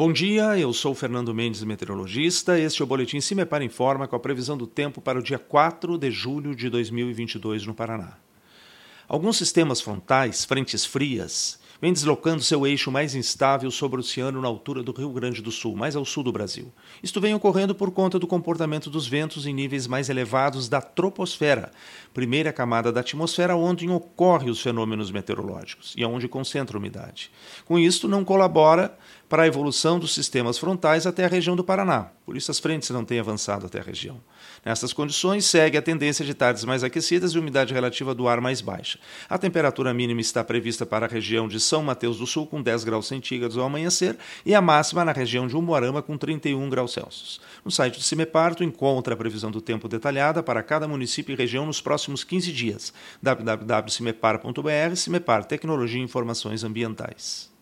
Bom dia, eu sou Fernando Mendes, meteorologista. Este é o Boletim Se Me Para Informa com a previsão do tempo para o dia 4 de julho de 2022 no Paraná. Alguns sistemas frontais, frentes frias, vem deslocando seu eixo mais instável sobre o oceano na altura do Rio Grande do Sul, mais ao sul do Brasil. Isto vem ocorrendo por conta do comportamento dos ventos em níveis mais elevados da troposfera, primeira camada da atmosfera onde ocorrem os fenômenos meteorológicos e onde concentra a umidade. Com isto, não colabora para a evolução dos sistemas frontais até a região do Paraná. Por isso, as frentes não têm avançado até a região. Nessas condições, segue a tendência de tardes mais aquecidas e umidade relativa do ar mais baixa. A temperatura mínima está prevista para a região de São Mateus do Sul, com 10 graus centígrados ao amanhecer, e a máxima na região de Umuarama, com 31 graus Celsius. No site do Cimeparto encontra a previsão do tempo detalhada para cada município e região nos próximos 15 dias. www.cimepar.br Cimepar Tecnologia e Informações Ambientais.